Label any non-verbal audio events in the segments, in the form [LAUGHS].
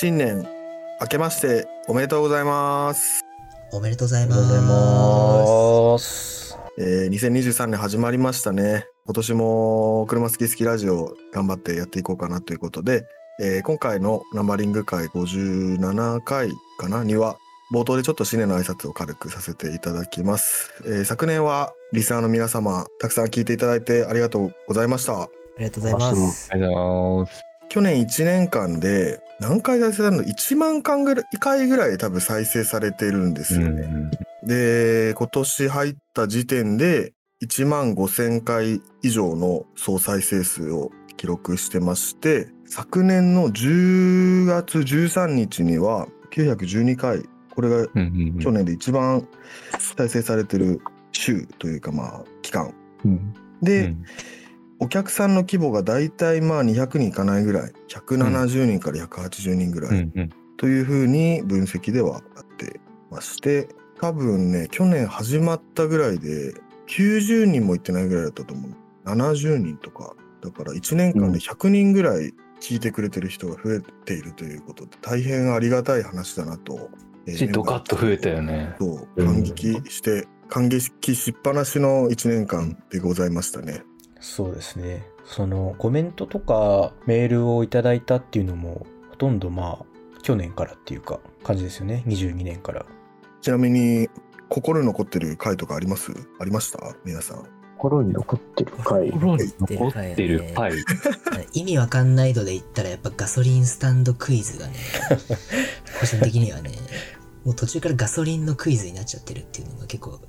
新年明けましておめでとうございます。おめでとうございありがとうございまます。えー、2023年始まりましたね。今年も車好き好きラジオ頑張ってやっていこうかなということで、えー今回のナンバリング会57回かなには冒頭でちょっと新年の挨拶を軽くさせていただきます。えー昨年はリスナーの皆様たくさん聞いていただいてありがとうございました。ありがとうございます。ありがとうございます。去年1年間で何回再生されるの ?1 万回ぐらい回ぐらい多分再生されてるんですよね。で、今年入った時点で1万5000回以上の総再生数を記録してまして、昨年の10月13日には912回、これがうんうんうん去年で一番再生されてる週というかまあ期間。うんで、うんお客さんの規模がだいたいまあ200人いかないぐらい、170人から180人ぐらいというふうに分析ではなってまして、多分ね、去年始まったぐらいで90人もいってないぐらいだったと思う。70人とか。だから1年間で100人ぐらい聞いてくれてる人が増えているということで、大変ありがたい話だなと。ドカッと増えたよね。そう、うん感激して、感激しっぱなしの1年間でございましたね。そうですね。そのコメントとかメールをいただいたっていうのもほとんどまあ去年からっていうか感じですよね。22年から。ちなみに、心に残ってる回とかあります？ありました？皆さん。心に残ってる回。心に残ってる回。意味わかんない度で言ったらやっぱガソリンスタンドクイズがね、[LAUGHS] 個人的にはね、もう途中からガソリンのクイズになっちゃってるっていうのが結構好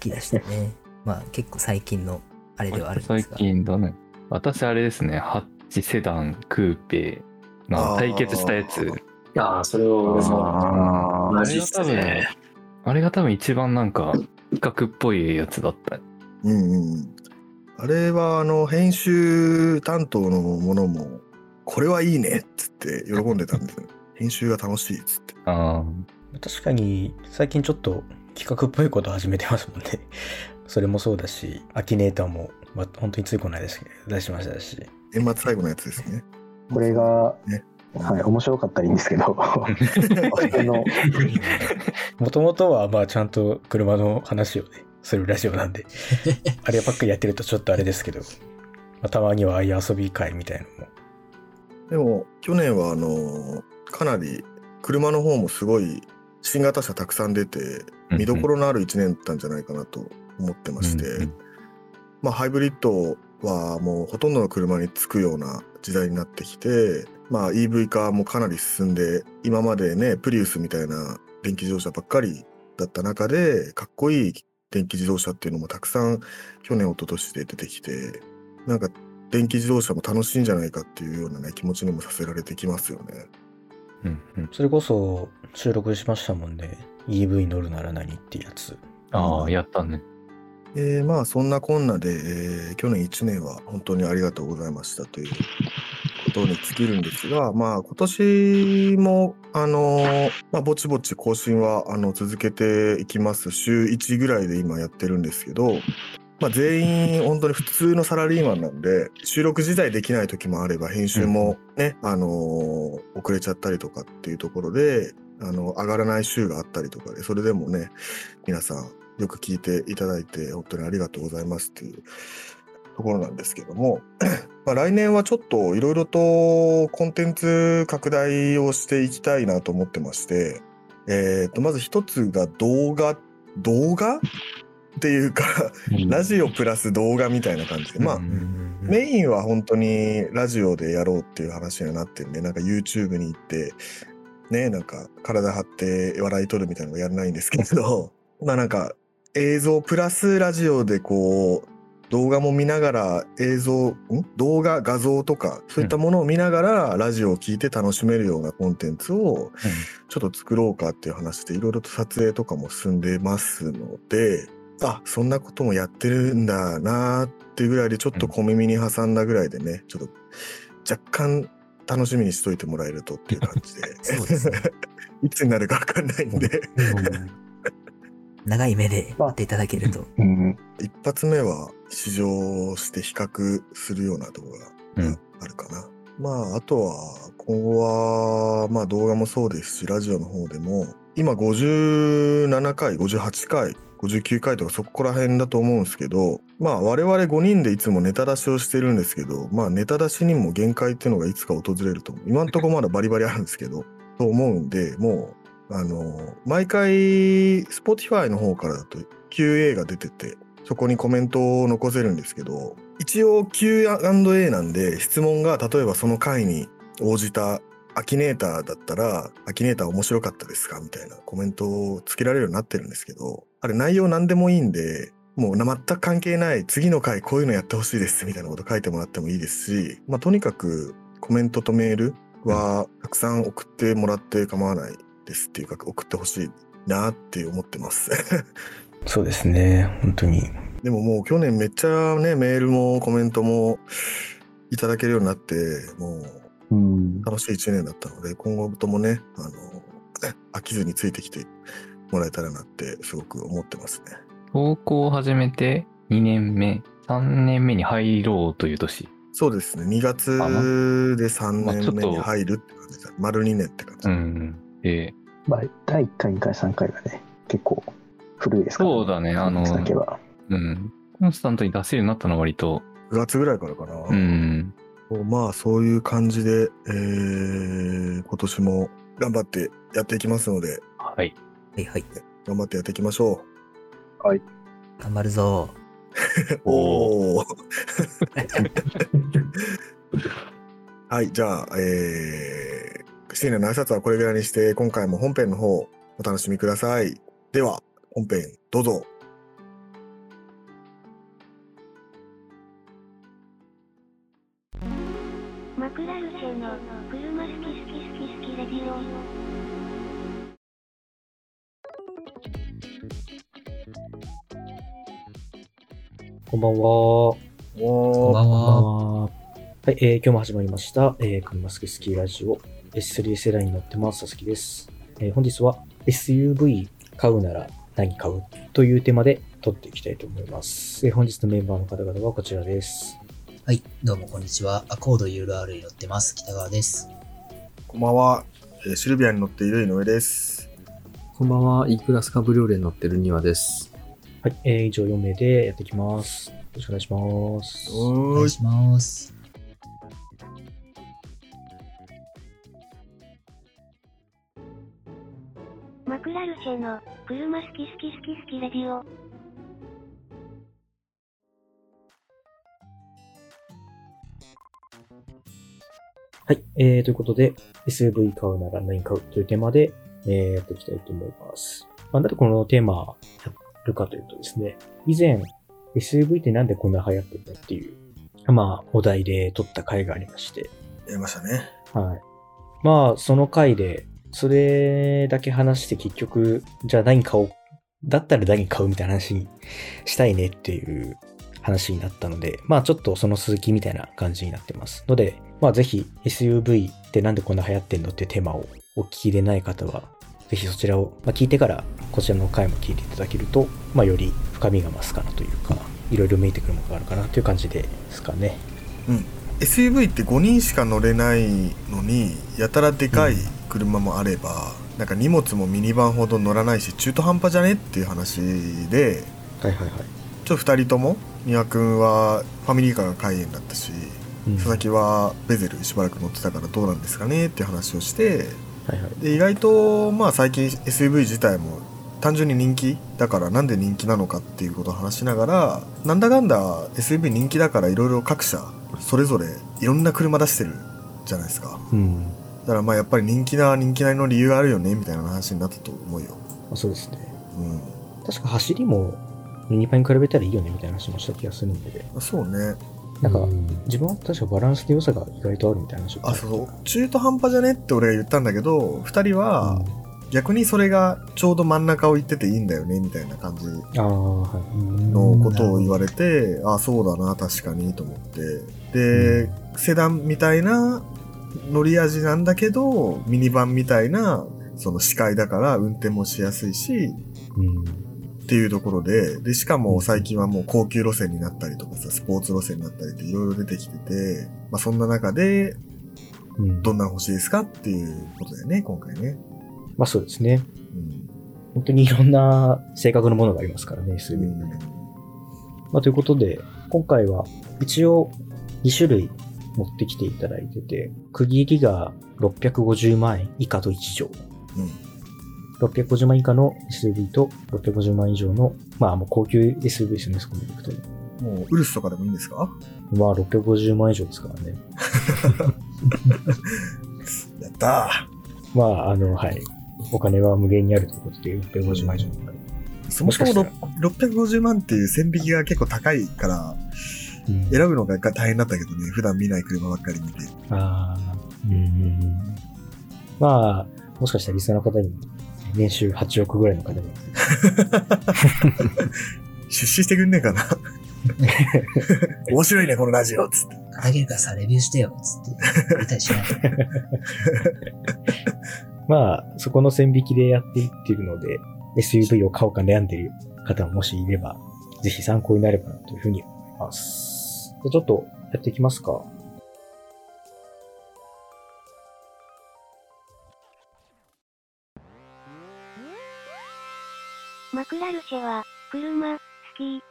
きでしたね。まあ結構最近のあれではあるんで最すが。近だね。私あれですね、ハッチセダン、クーペの対決したやつ。ああ、それをあ同じっすね。あれが多分一番なんか企画っぽいやつだった。うんうん。あれは、あの、編集担当のものも、これはいいねっつって喜んでたんですよ。[LAUGHS] 編集が楽しいっつって。あ確かに最近ちょっと企画っぽいこと始めてますもんね。それもそうだし、アキネーターも、まあ、本当についこの間ですけど出しましたし。年末最後のやつですね。これが、ねはい、面白かったらいいんですけど、もともとはまあちゃんと車の話をね、するラジオなんで、[LAUGHS] あればっかりやってるとちょっとあれですけど、まあ、たまにはああいう遊び会みたいなのも。でも、去年は、あの、かなり、車の方もすごい、新型車たくさん出て、あ。見どころのある1年だったんじゃないかなと思ってまして、うんうんまあ、ハイブリッドはもうほとんどの車につくような時代になってきて、まあ、EV 化もかなり進んで今までねプリウスみたいな電気自動車ばっかりだった中でかっこいい電気自動車っていうのもたくさん去年一昨年で出てきてなんか電気自動車も楽しいんじゃないかっていうようなね気持ちにもさせられてきますよね。うんうんそれこそ収録しましたもんね。EV 乗るなら何ってやつ。ああ、やったね。えーまあそんなこんなで、えー去年1年は本当にありがとうございましたということに尽きるんですが、まあ今年もあのーまあぼちぼち更新はあの続けていきます。週1ぐらいで今やってるんですけど、まあ全員本当に普通のサラリーマンなんで、収録自体できない時もあれば編集もね、あのー遅れちゃったりとかっていうところで、あの、上がらない週があったりとかで、それでもね、皆さんよく聞いていただいて本当にありがとうございますっていうところなんですけども、[CLEARS THROAT] まあ来年はちょっといろいろとコンテンツ拡大をしていきたいなと思ってまして、えっと、まず一つが動画、動画？っていうか、ラジオプラス動画みたいな感じで、まあメインは本当にラジオでやろうっていう話にはなってるんで、なんか YouTube に行って、ね、なんか体張って笑い取るみたいなのがやらないんですけど、まあなんか映像プラスラジオでこう、動画も見ながら映像、ん？動画、画像とか、そういったものを見ながらラジオを聞いて楽しめるようなコンテンツをちょっと作ろうかっていう話でいろいろと撮影とかも進んでますので、あ、そんなこともやってるんだなっていうぐらいでちょっと小耳に挟んだぐらいでね、ちょっと若干楽しみにしといてもらえるとっていう感じで。[LAUGHS] そうですね。[LAUGHS] いつになるかわかんないんで、長い目で待っていただけると。うん、一発目は試乗して比較するような動画があるかな。まあ、あとは、今後は、まあ動画もそうですし、ラジオの方でも、今57回、58回、59回とかそこら辺だと思うんですけど、まあ我々5人でいつもネタ出しをしてるんですけど、まあネタ出しにも限界っていうのがいつか訪れると思う。今んとこまだバリバリあるんですけど、と思うんで、もう、あの、毎回、Spotify の方からだと QA が出てて、そこにコメントを残せるんですけど、一応 Q&A なんで質問が例えばその回に応じたアキネーターだったら、アキネーター面白かったですか？みたいなコメントをつけられるようになってるんですけど、あれ内容何でもいいんで、もう全く関係ない次の回こういうのやってほしいですみたいなこと書いてもらってもいいですし、まあとにかくコメントとメールはたくさん送ってもらって構わない。ですっていうか送ってほしいなって思ってます。[LAUGHS] そうですね。本当に。でももう去年めっちゃね、メールもコメントもいただけるようになって、もううん。楽しい一年だったので、今後ともね、あの、[COUGHS] 飽きずについてきてもらえたらなってすごく思ってますね。投稿を始めて2年目、3年目に入ろうという年。そうですね、2月で3まあちょっと年目に入るって感じだ。丸2年って感じ。うん。えまあ、第1回、2回、3回がね、結構古いですから、そうだねあのだけは。ーうん。コンスタントに出せるようになったのは割と。9月ぐらいからかな。うん。まあそういう感じで、えー今年も頑張ってやっていきますので、はい。はいはい。頑張ってやっていきましょ頑張るぞ。[LAUGHS] う。おお。はい、じゃあ、えー、新年の挨拶はこれぐらいにして、今回も本編の方お楽しみください。では、本編どうぞ。マクラルチェの車好き好き好き好きレディオこんばんは。こんばんは。はい、えー今日も始まりました。えー、車好きスキーラジオ S3 世代に乗ってます。さつきです。えー本日は SUV 買うなら何買うというテーマで撮っていきたいと思います。えー本日のメンバーの方々はこちらです。はい、どうもこんにちは。アコード URL に乗ってます。北川です。こんばんは、えーシルビアに乗っている井上です。こんばんは、E クラスカブリオレに乗ってるニワです。はい、えー以上4名でやっていきます。よろしくお願いします。お。願いします。マクラルチェの車好き好き好き好きレディオはい、えー、ということで、SUV 買うなら何買うというテーマで、えー、やっていきたいと思います。まあ、なんでこのテーマやるかというとですね、以前、SUV ってなんでこんな流行ってるのっていう、まあ、お題で撮った回がありまして、やりましたね。はい。まあ、その回で、それだけ話して結局、じゃあ何買おう。だったら何買うみたいな話にしたいねっていう話になったので、まあちょっとその続きみたいな感じになってます。ので、まあぜひ SUV ってなんでこんな流行ってんのっていうテーマをお聞きでない方は、ぜひそちらを、まあ、聞いてからこちらの回も聞いていただけると、まあより深みが増すかなというか、いろいろ見えてくるものがあるかなという感じですかね。うん。SUV って5人しか乗れないのに、やたらでかい車もあれば、なんか荷物もミニバンほど乗らないし、中途半端じゃね？っていう話で、はいはいはい。ちょっと2人とも、三輪君はファミリーカーが開園だったし、うん佐々木はベゼルしばらく乗ってたからどうなんですかね？っていう話をして、はいはい。で意外とまあ最近 SUV 自体も単純に人気だからなんで人気なのかっていうことを話しながらなんだかんだ SUV 人気だからいろいろ各社それぞれいろんな車出してるじゃないですかうん。だからまあやっぱり人気な人気なりの理由があるよねみたいな話になったと思うよ。まあ、そうですね。うん。確か走りもミニパンに比べたらいいよねみたいな話もした気がするんで、そうね。なんかうん。自分は確かバランスの良さが意外とあるみたいな。話をあそう。中途半端じゃねって俺が言ったんだけど2人は逆にそれがちょうど真ん中を行ってていいんだよねみたいな感じああ、はい。のことを言われて、あそうだな確かにと思って。で、セダンみたいな乗り味なんだけどミニバンみたいなその視界だから運転もしやすいしうん。っていうところででしかも最近はもう高級路線になったりとかさスポーツ路線になったりっていろいろ出てきてて、まあ、そんな中でうん。どんなの欲しいですかっていうことだよね、今回ね。まあそうですね。うん。本当にいろんな性格のものがありますからね、う SUV。んまあということで、今回は一応2種類持ってきていただいてて、区切りが650万円以下と1乗。うん。650万以下の SUV と650万以上の、まあもう高級 SUV ですよね、そこに行くと。もう、ウルスとかでもいいんですか？まあ650万以上ですからね。[LAUGHS] やったまああの、はい。お金は無限にあるということで650万以上。ーそもそももしかろ650万っていう線引きが結構高いから、うん選ぶのが大変だったけどね、普段見ない車ばっかり見て。ああ、うんうんうん。まあ、もしかしたらリスナーの方にも年収8億ぐらいの方が出資してくんねえかな面白いね、このラジオつって。あげるからさ、レビューしてよ、つって言ったりしない。[LAUGHS] まあ、そこの線引きでやっていっているので、SUV を買おうか悩んでいる方ももしいれば、ぜひ参考になればなというふうに思います。じゃあちょっとやっていきますか。マクラルシェは、車、好き。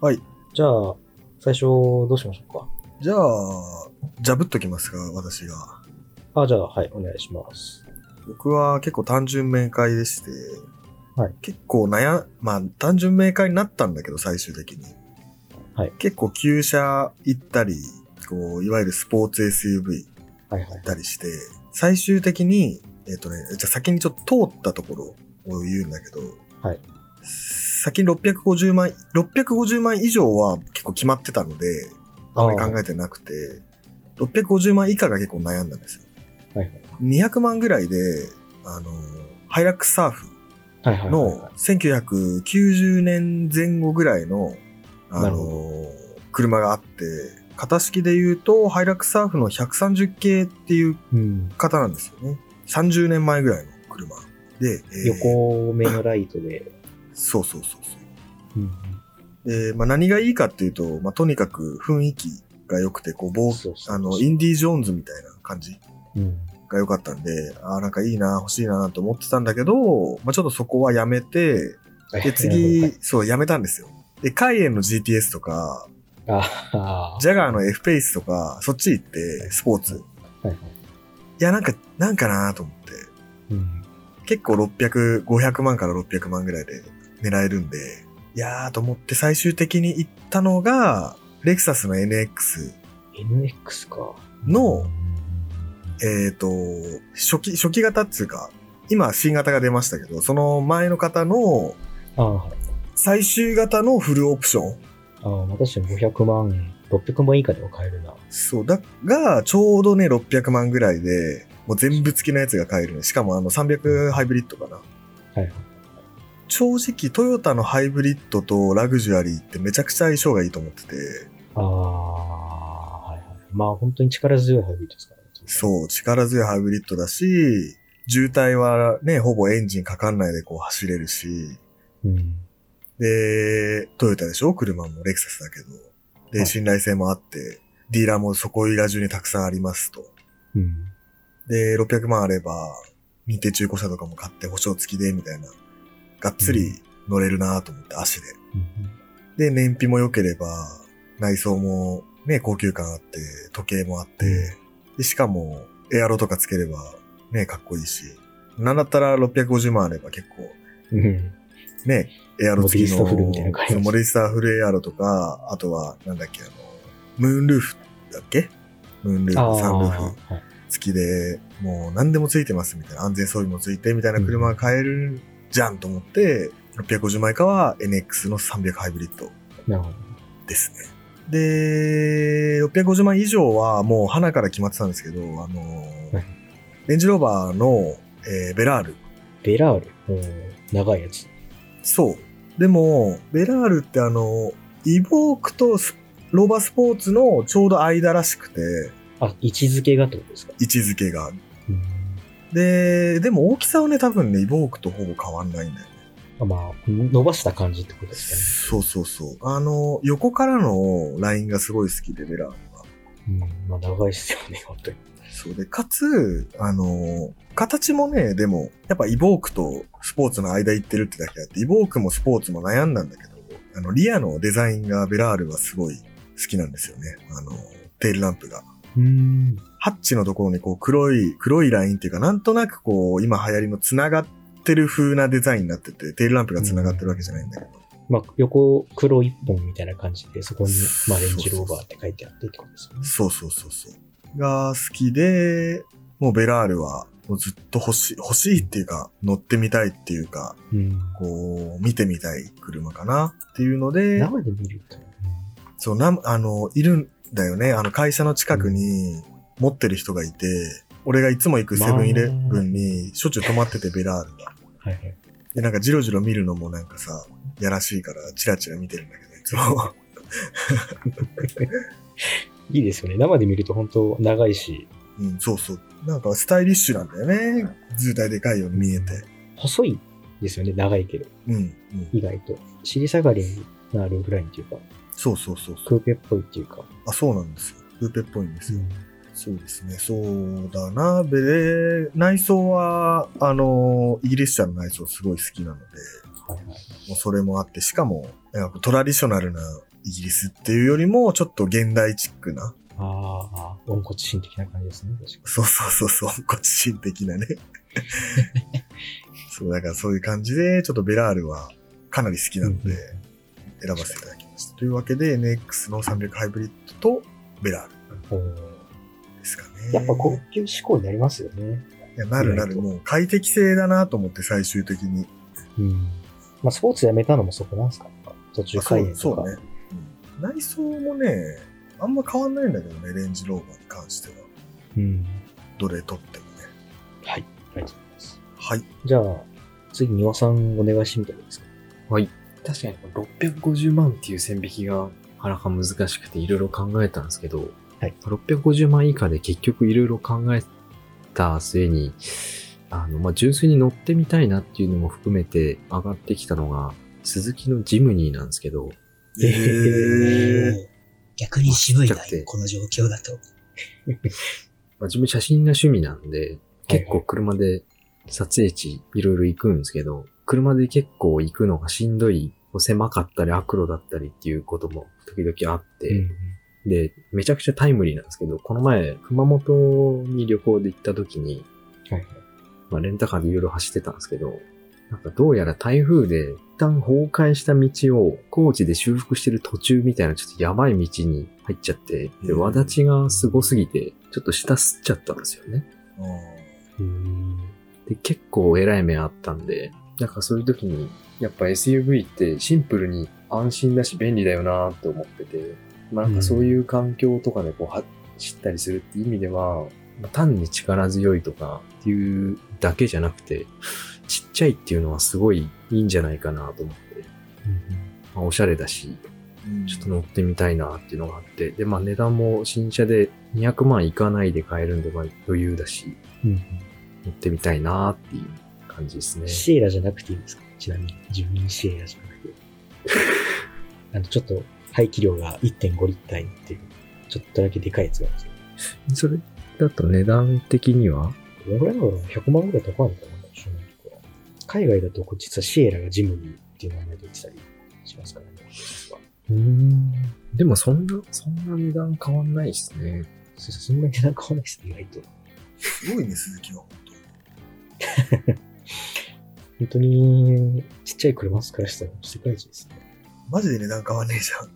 はい。じゃあ、最初どうしましょじゃあ、ジャブっときますか、私が。うか。あ、じゃあ、はい、お願いします。僕は結構単純明快でして、はい結構悩ん、まあ単純明快になったんだけど、最終的に。はい結構旧車行ったり、こう、いわゆるスポーツ SUV はいはい行っ。たりして、最終的に、えっ、とね、じゃあ先にちょっと通ったところを言うんだけど、はい先に650万、650万以上は結構決まってたので、あまり考えてなくて、650万以下が結構悩んだんですよ。はいはい。200万ぐらいで、あの、ハイラックスサーフはいはいはいのはい。1990年前後ぐらいの、あの、車があって、型式で言うと、ハイラックスサーフの130系っていううん。型なんですよね。30年前ぐらいの車。で、えー横目のライトで。[LAUGHS] そうそうそうそう。うん。で、まあ、何がいいかっていうと、まあ、とにかく雰囲気が良くて、うあの、インディ・ジョーンズみたいな感じうん。が良かったんで、ああ、なんかいいな、欲しいなと思ってたんだけど、まあ、ちょっとそこはやめて、で、次、[LAUGHS] そう、やめたんですよ。で、カイエンの GTS とか、ああ。ジャガーの F ペースとか、そっち行って、スポーツ。いはいはい。や、なんか、なんかなと思って、うん。結構600、500万から600万ぐらいで狙えるんで、いやーと思って最終的に行ったのが、レクサスの NX NX か。の、えっ、と、初期、初期型っつうか、今新型が出ましたけど、その前の方の。最終型のフルオプション。ああ、まあ確かに500万、600万以下でも買えるな。そう、だ、が、ちょうどね、600万ぐらいで、もう全部付きのやつが買えるね。しかもあの300ハイブリッドかな。はいはい。正直、トヨタのハイブリッドとラグジュアリーってめちゃくちゃ相性がいいと思ってて、ああ、はいはい。まあ本当に力強いハイブリッドですか。そう、力強いハイブリッドだし、渋滞はね、ほぼエンジンかかんないでこう走れるし、う。うん。で、トヨタでしょ？車もレクサスだけど。で、はい信頼性もあって、ディーラーもそこいら中にたくさんありますと。うん。で、600万あれば、認定中古車とかも買って保証付きで、みたいな。がっつり乗れるなと思って、足で。うんで、燃費も良ければ、内装もね、高級感あって、時計もあって、で、しかも、エアロとかつければ、ね、かっこいいし。なんだったら650万あれば結構、うん。ね、エアロ付きの、モデリスタフルみたいなの買えますそうモデリスタフルエアロとか、あとは、なんだっけ、あの、ムーンルーフだっけ？ムーンルーフ、サンルーフはい。付きで、もう何でもついてますみたいな、安全装備もついてみたいな車が買えるじゃんと思って、650万以下は NX の300ハイブリッドなるほど。ですね。で、650万以上はもう花から決まってたんですけど、あのはい、レンジローバーの、えーベラール。ベラール？うん長いやつ。そう。でも、ベラールってあの、イボークとスローバースポーツのちょうど間らしくて、あ、位置づけがってことですか？位置づけが。うん。で、でも大きさはね、多分ね、イボークとほぼ変わんないんだよね。まあ、伸ばした感じってことですそうそうそう。あの、横からのラインがすごい好きで、ベラードは。かね。うん。まあ、長いっすよね、本当に。そうで、かつ、あの、形もね、でも、やっぱイボークとスポーツの間行ってるってだけあって、イボークもスポーツも悩んだんだけど、あの、リアのデザインがベラールはすごい好きなんですよね。あの、テールランプが。うん。ハッチのところにこう黒い、黒いラインっていうか、なんとなくこう、今流行りの繋がってる風なデザインになってて、テールランプが繋がってるわけじゃないんだけど。まあ、横黒一本みたいな感じで、そこに、まあ、レンジローバーって書いてあってってことですよね。そうそうそうそう。が好きで、もうベラールはもうずっと欲しい、欲しいっていうか、乗ってみたいっていうか、うん。こう、見てみたい車かなっていうので、生で見ると、そう、な、あの、いるんだよね。あの、会社の近くに持ってる人がいて、俺がいつも行くセブンイレブンにしょっちゅう泊まってて、ベラールが。はいはい。で、なんかジロジロ見るのもなんかさ、やらしいから、チラチラ見てるんだけど、いつも。いいですよね。生で見ると本当長いし、うん、そうそう。なんかスタイリッシュなんだよね。図体でかいように見えて。細いですよね。長いけど、うん、うん。意外と。尻下がりになるぐらいっていうか、そうそうそうそう。クーペっぽいっていうか。あ、そうなんですよ。ルーペっぽいんですよ。うんそうですね。そうだな。で、内装は、あの、イギリス車の内装すごい好きなので。もうそれもあって、しかも、トラディショナルなイギリスっていうよりも、ちょっと現代チックな、ああ、温骨心的な感じですね。そうそうそうそう、骨心的なね。[LAUGHS] そう、だからそういう感じで、ちょっとベラールはかなり好きなので、選ばせていただきました。というわけで、NX の300ハイブリッドとベラールですかね。やっぱ高級志向になりますよね。いや、なるなる。もう快適性だなと思って最終的に。うん。まあ、スポーツやめたのもそこなんですか途中あそ開園とか。うそうね、うん内装もね、あんま変わんないんだけどね、レンジローバーに関しては。うん。どれ取ってもね。はい。ありがとうございます。はい。じゃあ、次、庭さんお願いしてみてもいいですか？はい。確かに650万っていう線引きがなかなか難しくていろいろ考えたんですけど、はい。650万以下で結局いろいろ考えた末に、あの、まあ、純粋に乗ってみたいなっていうのも含めて上がってきたのが、鈴木のジムニーなんですけど、えー、[LAUGHS] 逆に渋いなこの状況だと。[LAUGHS] まあ、自分写真が趣味なんで、結構車で撮影地いろいろ行くんですけど、車で結構行くのがしんどい、狭かったり悪路だったりっていうことも時々あって、で、めちゃくちゃタイムリーなんですけど、この前、熊本に旅行で行った時に、はいはい。まあ、レンタカーでいろいろ走ってたんですけど、なんかどうやら台風で一旦崩壊した道を高知で修復してる途中みたいなちょっとやばい道に入っちゃって、で、うんわだちがすごすぎて、ちょっと下吸っちゃったんですよね。で、結構偉い目あったんで、なんかそういう時に、やっぱ SUV ってシンプルに安心だし便利だよなって思ってて、まあなんかそういう環境とかでこう走ったりするっていう意味では、まあ単に力強いとかっていうだけじゃなくて、ちっちゃいっていうのはすごいいいんじゃないかなと思って、まあ、おしゃれだし、うんちょっと乗ってみたいなっていうのがあって、で、まあ値段も新車で200万いかないで買えるんで、まあ余裕だし、うん。乗ってみたいなっていう感じですね。シエラじゃなくていいんですか？ちなみに。自分シエラじゃなくて。あの、ちょっと排気量が1.5リッターにっていう、ちょっとだけでかいやつがあるんですよ。それだと値段的には？どのぐらいなのかな ?100 万ぐらい高いのかな海外だと実はシエラがジムニーっていう名前で言ってたりしますからね。うーん。でもそんな、そんな値段変わんないですね。そうそうそんなに値段変わらないですね、意外と。すごいね、鈴木は。本本当に、ちっちゃい車からしたら世界一ですね。当マジで値段変わんねえじゃん。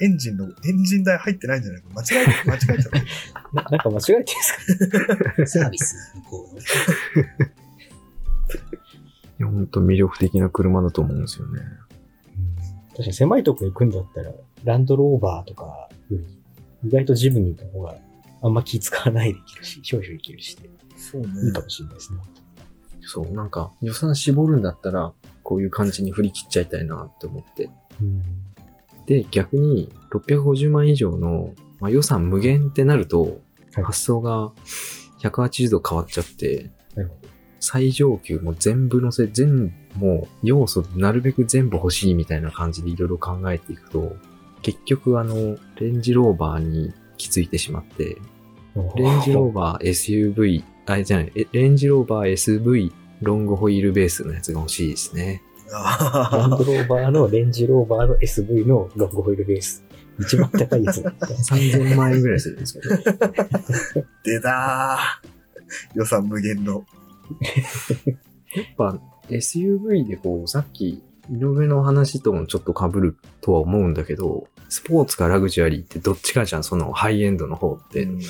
エンジンの、エンジン代入ってないんじゃないか間違え、間違えちゃった。[LAUGHS] ななんか間違えてるんですか？[LAUGHS] サービス向こうの。いや、ほんと魅力的な車だと思うんですよね。確かに狭いとこ行くんだったら、ランドローバーとかより、意外とジムニーの方があんま気使わないできるし、少々いけるしで、そうね。いいかもしれないですね。そう、なんか予算絞るんだったら、こういう感じに振り切っちゃいたいなって思って。うん。で、逆に650万以上の、まあ、予算無限ってなると、はい。発想が180度変わっちゃって、なるほ最上級も全部乗せ、全、もう要素なるべく全部欲しいみたいな感じでいろいろ考えていくと、結局あの、レンジローバーに気づいてしまって、レンジローバー SUV、あれじゃない、えレンジローバー SV ロングホイールベースのやつが欲しいですね。ランドローバーのレンジローバーの SV のロングホイールベース。一番高いやつだった。3000万円ぐらいするんですけど。出たー予算無限の。やっぱ SUV でこう、さっき井上の話ともちょっと被るとは思うんだけど、スポーツかラグジュアリーってどっちかじゃん、そのハイエンドの方って。うん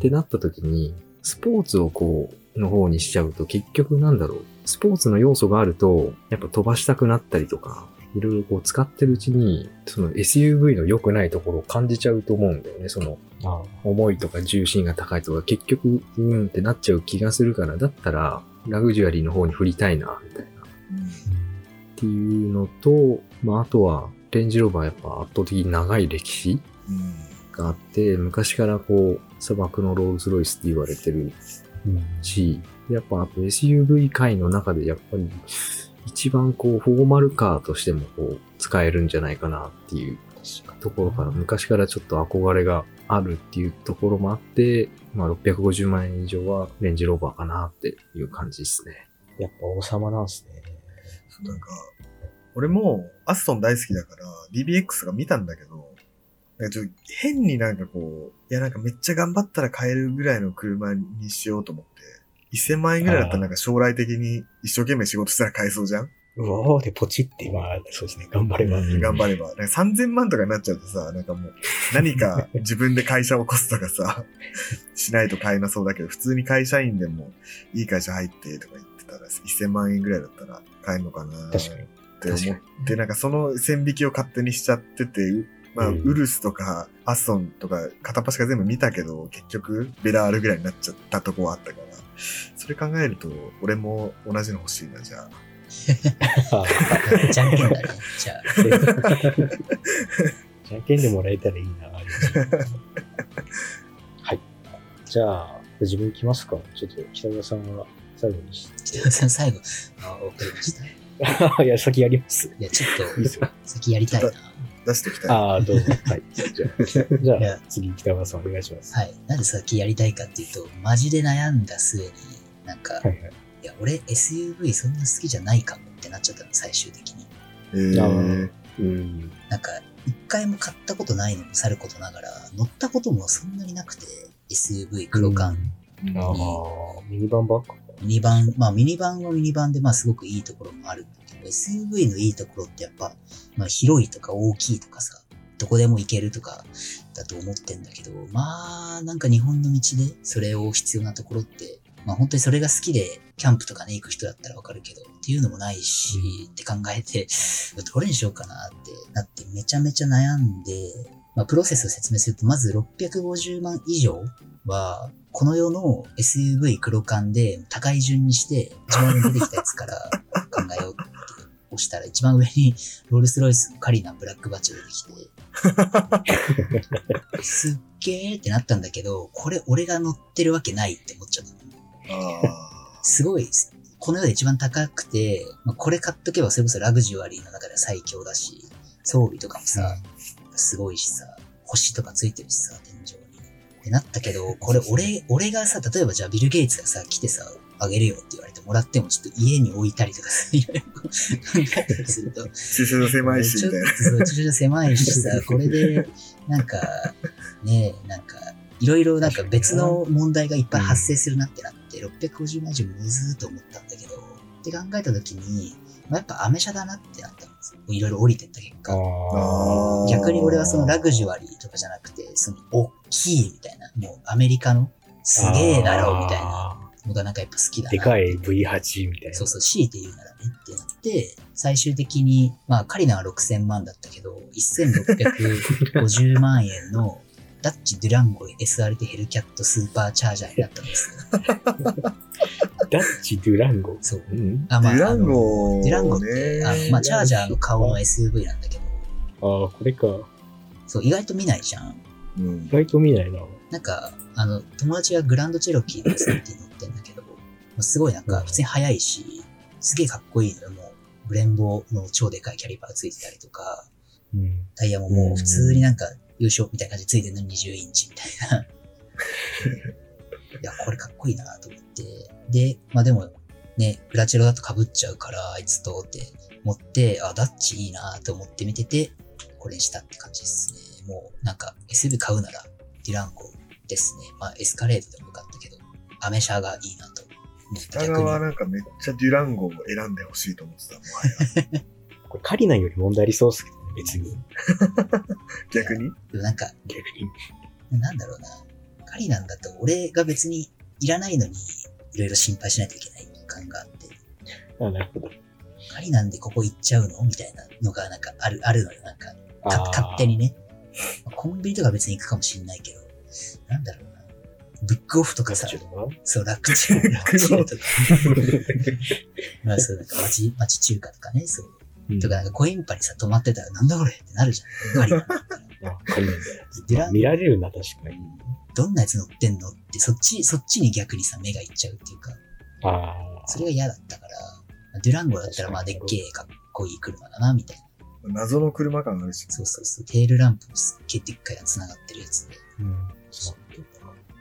ってなった時に、スポーツをこう、の方にしちゃうと結局なんだろう。スポーツの要素があると、やっぱ飛ばしたくなったりとか、いろいろこう使ってるうちに、その SUV の良くないところを感じちゃうと思うんだよね。その、あ重いとか重心が高いとか、結局、うーんってなっちゃう気がするから、だったら、ラグジュアリーの方に振りたいな、みたいな。っていうのと、まあ、あとは、レンジローバーやっぱ圧倒的に長い歴史うんがあって、昔からこう、砂漠のロールスロイスって言われてるうんし、やっぱあと SUV 界の中でやっぱり一番こうフォーマルカーとしてもこう使えるんじゃないかなっていうところから昔からちょっと憧れがあるっていうところもあって、まあ650万円以上はレンジローバーかなっていう感じですね。やっぱ王様なんすね。なんか、俺もアストン大好きだから DBX が見たんだけど、なんかちょっと変になんかこう、いやなんかめっちゃ頑張ったら買えるぐらいの車にしようと思って、1000万円ぐらいだったらなんか将来的に一生懸命仕事したら買えそうじゃん？うわーでポチって、まあ、そうですね。頑張れば。うん頑張れば。なんか3000万とかになっちゃうとさ、なんかもう何か [LAUGHS] 自分で会社を起こすとかさ、しないと買えなそうだけど、普通に会社員でもいい会社入ってとか言ってたら、1000万円ぐらいだったら買えるのかな確かに。って思って、なんかその線引きを勝手にしちゃってて、うまあ、うんウルスとかアストンとか片っ端から全部見たけど、結局ベラールぐらいになっちゃったとこはあったから、それ考えると、俺も同じの欲しいな、じゃあ。あじゃんけんだね。じゃあ。ーじゃんけんでもらえたらいいな。[LAUGHS] はい。じゃあ、自分行きますか。ちょっと北川さんは最後にし北川さん最後、あ、わかりました。い [LAUGHS] いや、先やります。や、ちょっいいっすよ。と、先やりたいな。出してきたい。ああ、どうぞ。はい。[LAUGHS] じゃあ、じゃあ次、北川さんお願いします。はい。なんで先やりたいかっていうと、マジで悩んだ末に、なんか、はいはい。いや、俺 SUV そんな好きじゃないかもってなっちゃったの、最終的に。えー、うん。なんか、一回も買ったことないのもさることながら、乗ったこともそんなになくて、SUV 黒缶。ああ、ミニバンばっか。ミニバン、まあミニバンはミニバンでまあすごくいいところもあるんだ SUV のいいところってやっぱ、まあ広いとか大きいとかさ、どこでも行けるとかだと思ってんだけど、まあなんか日本の道でそれを必要なところって、まあ本当にそれが好きでキャンプとかね行く人だったらわかるけど、っていうのもないし、って考えて、どれにしようかなってなってめちゃめちゃ悩んで、まあプロセスを説明すると、まず650万以上は、この世の SUV 黒缶で高い順にして、一番上に出てきたやつから考えよう。押したら、一番上にロールスロイスのカリナブラックバッチが出てきて、すっげーってなったんだけど、これ俺が乗ってるわけないって思っちゃった。すごいです、この世で一番高くて、まあ、これ買っとけばそれこそラグジュアリーの中では最強だし、装備とかもさ、すごいしさ、星とかついてるしさ、天井に。ってなったけど、これ俺、俺がさ、例えばじゃあビル・ゲイツがさ、来てさ、あげるよって言われてもらってもちょっと家に置いたりとかさ、いろいろ考えたりすると、ー駐車場狭いし、ちょっみたいな。とそう駐車場狭いしさ、これで、なんか、ねえ、なんか、いろいろなんか別の問題がいっぱい発生するなってなって、650万以上むずーと思ったんだけど、って考えたときに、まあ、やっぱアメ車だなってなったんですよ。いろいろ降りてった結果。逆に俺はそのラグジュアリーとかじゃなくて、その大きいみたいな、もうアメリカのすげえだろうみたいなのがなんかやっぱ好きだな。でかい V8 みたいな。そうそう、強いて言うならねってなって、最終的に、まあ、カリナは6000万だったけど、1650万円のダッジ・デュランゴ SRT ヘルキャットスーパーチャージャーになったんですよ。[LAUGHS] ダッジ・デュランゴ？そう。うん。あ、まあ、デュランゴ、デュランゴって、あのまあ、チャージャーの顔の SUV なんだけど、ああ、これか。そう、意外と見ないじゃん。うん意外と見ないな。なんか、あの、友達がグランドチェロキーの SRT 乗ってんだけど、すごいなんか普通に速いし、すげえかっこいいのよ。もう、ブレンボの超でかいキャリパーついてたりとか、うん。タイヤももう普通になんか優勝みたいな感じでついてるのに20インチみたいな。[LAUGHS] いや、これかっこいいなと思って。で、まあでも、ね、グラチェロだと被っちゃうから、あいつとって思って、あ、ダッチいいなと思って見てて、これにしたって感じですね。もう、なんか SUV 買うなら、デュランゴですね。まあエスカレードでもよかったけど、アメ車がいいなと北側はなんかめっちゃデュランゴを選んでほしいと思ってた。もはや [LAUGHS] これカリナより問題ありそうですけどね、別に。[LAUGHS] 逆に？でもなんか、逆に。なんだろうな。カリなんだと俺が別にいらないのにいろいろ心配しないといけない感があって、あ、なるほど。カリなんでここ行っちゃうの？みたいなのがなんかある、あるのよ。なんか、か勝手にね。コンビニとか別に行くかもしんないけど、なんだろうな。ブックオフとかさ、そう、[LAUGHS] 楽中、楽中とか。まあそう、なんか町、町中華とかね、そう。うんとかなんかコインパにさ、止まってたらなんだこれってなるじゃん。[LAUGHS] カリなんだったら。あ、カリナだよ。デュラン見られるな、確かに。どんなやつ乗ってんの？って、そっち、そっちに逆にさ、目がいっちゃうっていうか、ああ。それが嫌だったから、まあデュランゴだったらまあでっけえかっこいい車だな、みたいな。謎の車感あるし。そうそうそう。テールランプもすっげえでっかいやつ繋がってるやつで、うん。そう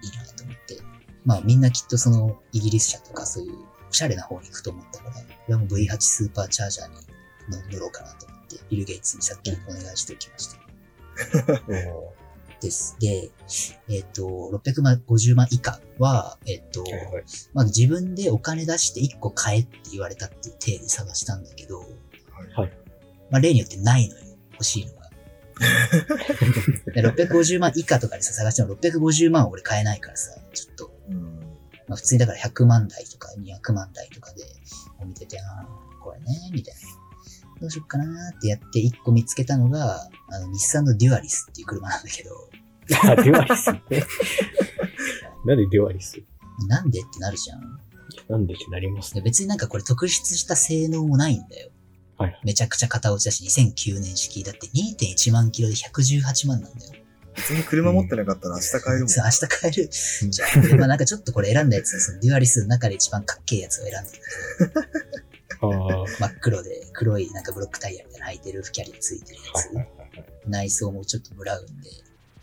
いいなと思って。まあみんなきっとそのイギリス車とかそういうおしゃれな方に行くと思ったから、俺はもう V8 スーパーチャージャーに乗ろうかなと思って、ビル・ゲイツにさっきお願いしておきました。おです。で、えっ、と、650万以下は、えっ、と、ーはいはい。まあ自分でお金出して1個買えって言われたっていう体で探したんだけど、はいまあ例によってないのよ、欲しいのが。で650万以下とかでさ、探しても650万は俺買えないからさ、ちょっと、うん。まあ普通にだから100万台とか200万台とかで見てて、あーこれね、みたいな。どうしよっかなーってやって1個見つけたのが、あの、日産のデュアリスっていう車なんだけど、あ、デュアリスね。[LAUGHS] なんでデュアリス？なんでってなるじゃん。なんでってなりますでね。別になんかこれ特筆した性能もないんだよ。はい。めちゃくちゃ型落ちだし、2009年式だって2.1万キロで118万なんだよ。別に車持ってなかったら明日買えるもん。そう明日買える。じゃあ、でまあなんかちょっとこれ選んだやつ、そのデュアリスの中で一番かっけえやつを選んだんだけああ。ど、真っ黒で黒いなんかブロックタイヤみたいなの履いてるキャリアついてるやつ。内装もちょっとブラウンで、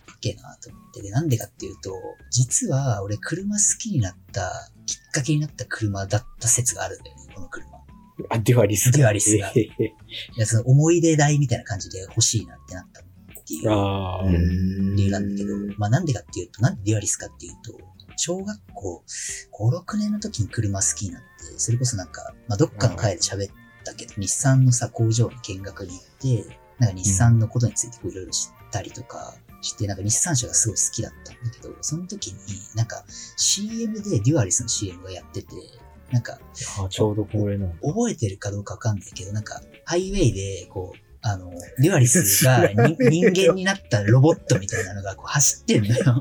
かっけえなと思って。で、なんでかっていうと、実は俺車好きになった、きっかけになった車だった説があるんだよね、この車。あ、デュアリスか。デュアリスがいや、その思い出代みたいな感じで欲しいなってなったっていう。理由なんだけど、まあなんでかっていうと、なんでデュアリスかっていうと、小学校5、6年の時に車好きになって、それこそなんか、まあどっかの回で喋ったけど、日産のさ、工場に見学に行って、なんか日産のことについてこういろいろ知ったりとかして、なんか日産車がすごい好きだったんだけど、その時になんか CM でデュアリスの CM がやってて、なんかあちょうどこれなの。覚えてるかどうかわかんないけど、なんか、ハイウェイで、こう、あの、デュアリスがに [LAUGHS] 人間になったロボットみたいなのがこう走ってんのよ。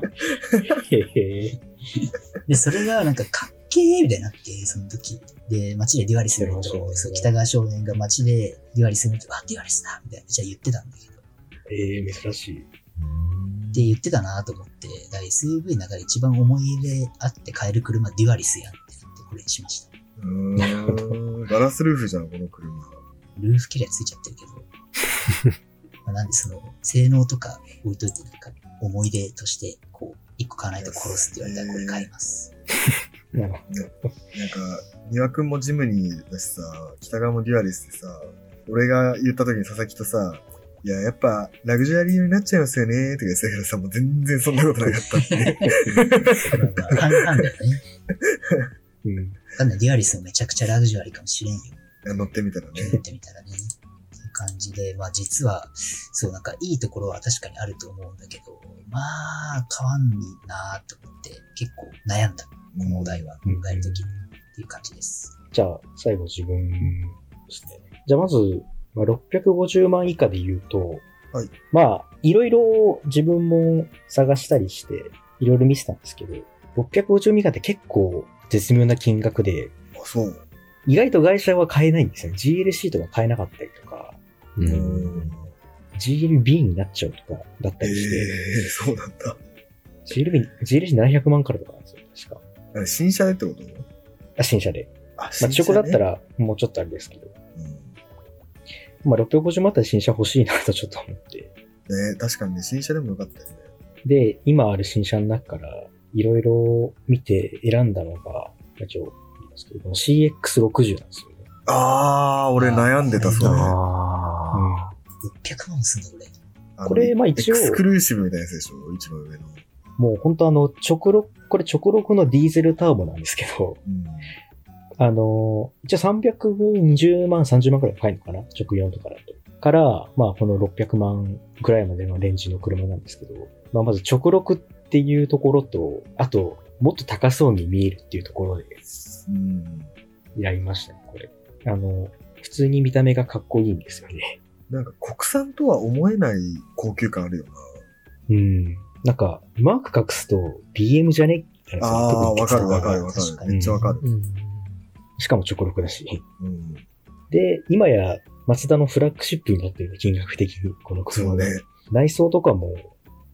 で、それがなんかかっけーみたいになって、その時。で、街でデュアリス見ると、そう、北川少年が街でデュアリス見ると、あ、デュアリスだみたいな、めっちゃ言ってたんだけど。っええ珍しい。て言ってたなと思って、だから SUV の中で一番思い入れあって買える車デュアリスやんこれにしました。ガラスルーフじゃん、この車。ルーフキャリアついちゃってるけど。[LAUGHS] まあなんでその、性能とか置いといて、なんか、思い出として、こう、一個買わないと殺すって言われたらこれ買います。なるほなんか、丹羽くんもジムニーだしさ、北川もデュアリスでさ、俺が言った時に佐々木とさ、いや、やっぱ、ラグジュアリーになっちゃいますよね、とか言ってたけどさ、もう全然そんなことなかったって [LAUGHS] だよね。ど。うん。わかんない。デュアリスもめちゃくちゃラグジュアリーかもしれんよ。乗ってみたらね。乗ってみたらね。っていう感じで、まあ実は、そうなんかいいところは確かにあると思うんだけど、まあ変わんになーと思って結構悩んだ。このお題は考えるときにっていう感じです。じゃあ、最後自分ですね。じゃあまず、まあ、650万以下で言うと、はいまあ、いろいろ自分も探したりして、いろいろ見せたんですけど、650万以下って結構絶妙な金額で、あ、そう。意外と会社は買えないんですよ。GLC とか買えなかったりとか、う。うんん。GLB になっちゃうとかだったええりして、そうなんだ。GLB、GLC700 万からとかなんですよ、確か。あれ新車でってこと？あ新車で。あ、まあ、中古だったら。らもうちょっとあれですけど。うんまあ、650万あったら新車欲しいなとちょっと思って。ね確かにね、新車でもよかったよね。で、今ある新車の中から、いろいろ見て選んだのが、一応、言いますけど、この CX60 なんですよね。あー、俺悩んでた、それ。あ600万すんだ、これ。あのこれまあ一応エクスクルーシブみたいなやつでしょ？一番上の。もう本当あの、直録、これ直録のディーゼルターボなんですけど、うん。あの、一応320万、30万くらい高いのかな？直4とかだと。から、まあこの600万くらいまでのレンジの車なんですけど、まあまず直録っていうところと、あと、もっと高そうに見えるっていうところでうん。やりましたね、これ。あの、普通に見た目がかっこいいんですよね。なんか国産とは思えない高級感あるよな。うん。なんか、マーク隠すと BM じゃねああ、わかるわかるわかる。めっちゃわかる。うん。しかも直録だし。うん。で、今や、マツダのフラッグシップになってるね、金額的に、この車そうね。内装とかも、